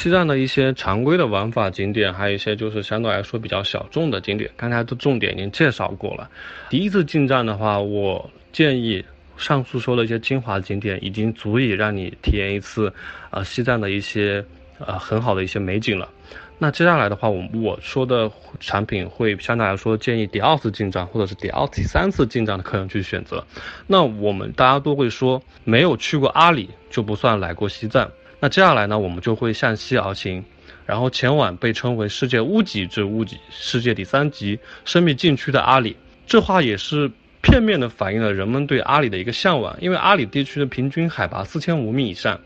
西藏的一些常规的玩法景点，还有一些就是相对来说比较小众的景点，刚才的重点已经介绍过了。第一次进站的话，我建议上述说的一些精华景点已经足以让你体验一次，呃，西藏的一些呃很好的一些美景了。那接下来的话，我我说的产品会相对来说建议第二次进站或者是第二、第三次进站的客人去选择。那我们大家都会说，没有去过阿里就不算来过西藏。那接下来呢，我们就会向西而行，然后前往被称为世界屋脊之屋脊、世界第三级生命禁区的阿里。这话也是片面的反映了人们对阿里的一个向往，因为阿里地区的平均海拔四千五米以上，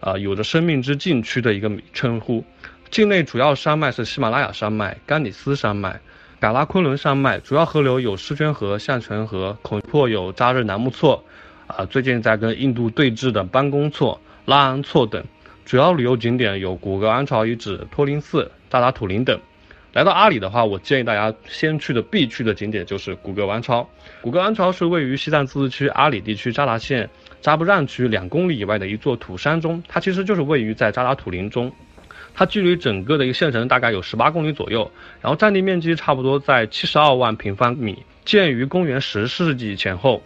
啊，有着生命之禁区的一个称呼。境内主要山脉是喜马拉雅山脉、甘底斯山脉、嘎拉昆仑山脉，主要河流有狮泉河、象泉河，口泊有扎日南木错，啊，最近在跟印度对峙的班公错、拉昂措等。主要旅游景点有古格王朝遗址、托林寺、扎达土林等。来到阿里的话，我建议大家先去的必去的景点就是古格王朝。古格王朝是位于西藏自治区阿里地区扎达县扎布让区两公里以外的一座土山中，它其实就是位于在扎达土林中。它距离整个的一个县城大概有十八公里左右，然后占地面积差不多在七十二万平方米，建于公元十世纪前后。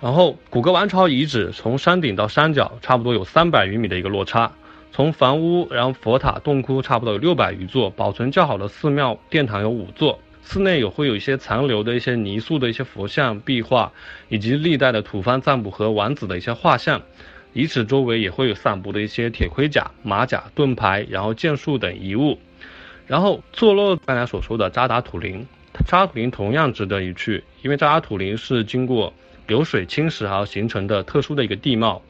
然后古格王朝遗址从山顶到山脚差不多有三百余米的一个落差，从房屋然后佛塔洞窟差不多有六百余座，保存较好的寺庙殿堂有五座，寺内有会有一些残留的一些泥塑的一些佛像壁画，以及历代的土方藏卜和王子的一些画像。遗址周围也会有散布的一些铁盔甲、马甲、盾牌，然后剑术等遗物。然后坐落刚才所说的扎达土林，扎达土林同样值得一去，因为扎达土林是经过流水侵蚀而形成的特殊的一个地貌，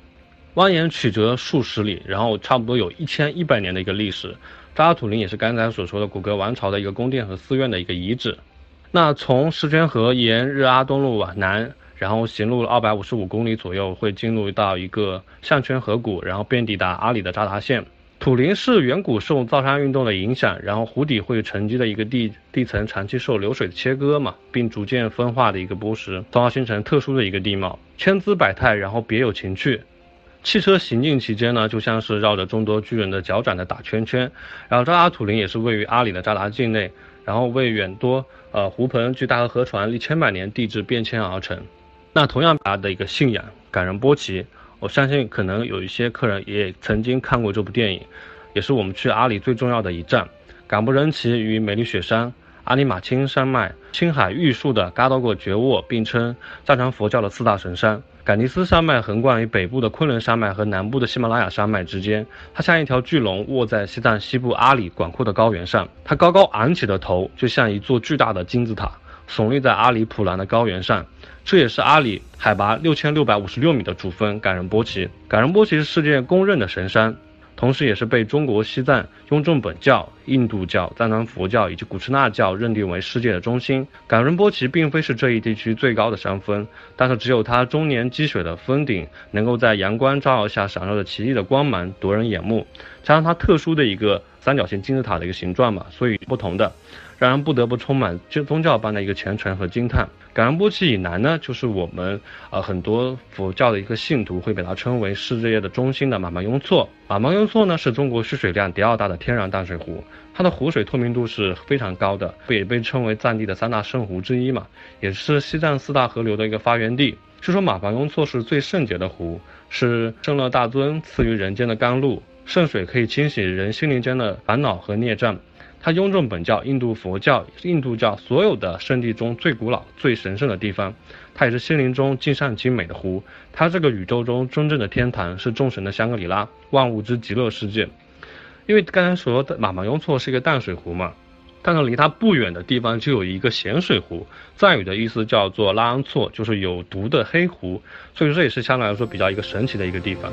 蜿蜒曲折数十里，然后差不多有一千一百年的一个历史。扎达土林也是刚才所说的古格王朝的一个宫殿和寺院的一个遗址。那从石泉河沿日阿东路往南。然后行路二百五十五公里左右，会进入到一个项圈河谷，然后便抵达阿里的扎达县。土林是远古受造山运动的影响，然后湖底会沉积的一个地地层，长期受流水的切割嘛，并逐渐分化的一个波石，从而形成特殊的一个地貌，千姿百态，然后别有情趣。汽车行进期间呢，就像是绕着众多巨人的脚掌在打圈圈。然后扎达土林也是位于阿里的扎达境内，然后为远多呃湖盆巨大和河床历千百年地质变迁而成。那同样大的一个信仰感人波奇，我相信可能有一些客人也曾经看过这部电影，也是我们去阿里最重要的一站。冈布仁奇与美丽雪山、阿里马钦山脉、青海玉树的嘎多果觉沃并称藏传佛教的四大神山。冈尼斯山脉横贯于北部的昆仑山脉和南部的喜马拉雅山脉之间，它像一条巨龙卧在西藏西部阿里广阔的高原上，它高高昂起的头就像一座巨大的金字塔，耸立在阿里普兰的高原上。这也是阿里海拔六千六百五十六米的主峰冈仁波齐。冈仁波齐是世界公认的神山，同时也是被中国西藏雍正本教、印度教、藏传佛教以及古赤那教认定为世界的中心。冈仁波齐并非是这一地区最高的山峰，但是只有它终年积雪的峰顶能够在阳光照耀下闪耀着奇异的光芒，夺人眼目。加上它特殊的一个三角形金字塔的一个形状嘛，所以不同的。让人不得不充满就宗教般的一个虔诚和惊叹。冈仁波齐以南呢，就是我们呃很多佛教的一个信徒会把它称为世界的中心的马芒雍措。马芒雍措呢是中国蓄水量第二大的天然淡水湖，它的湖水透明度是非常高的，也被称为藏地的三大圣湖之一嘛，也是西藏四大河流的一个发源地。据说马芒雍措是最圣洁的湖，是圣乐大尊赐予人间的甘露，圣水可以清洗人心灵间的烦恼和孽障。它雍正本教、印度佛教、印度教所有的圣地中最古老、最神圣的地方，它也是心灵中尽善尽美的湖。它这个宇宙中真正的天堂，是众神的香格里拉，万物之极乐世界。因为刚才说的马马雍措是一个淡水湖嘛，但是离它不远的地方就有一个咸水湖，藏语的意思叫做拉昂措，就是有毒的黑湖，所以这也是相对来说比较一个神奇的一个地方。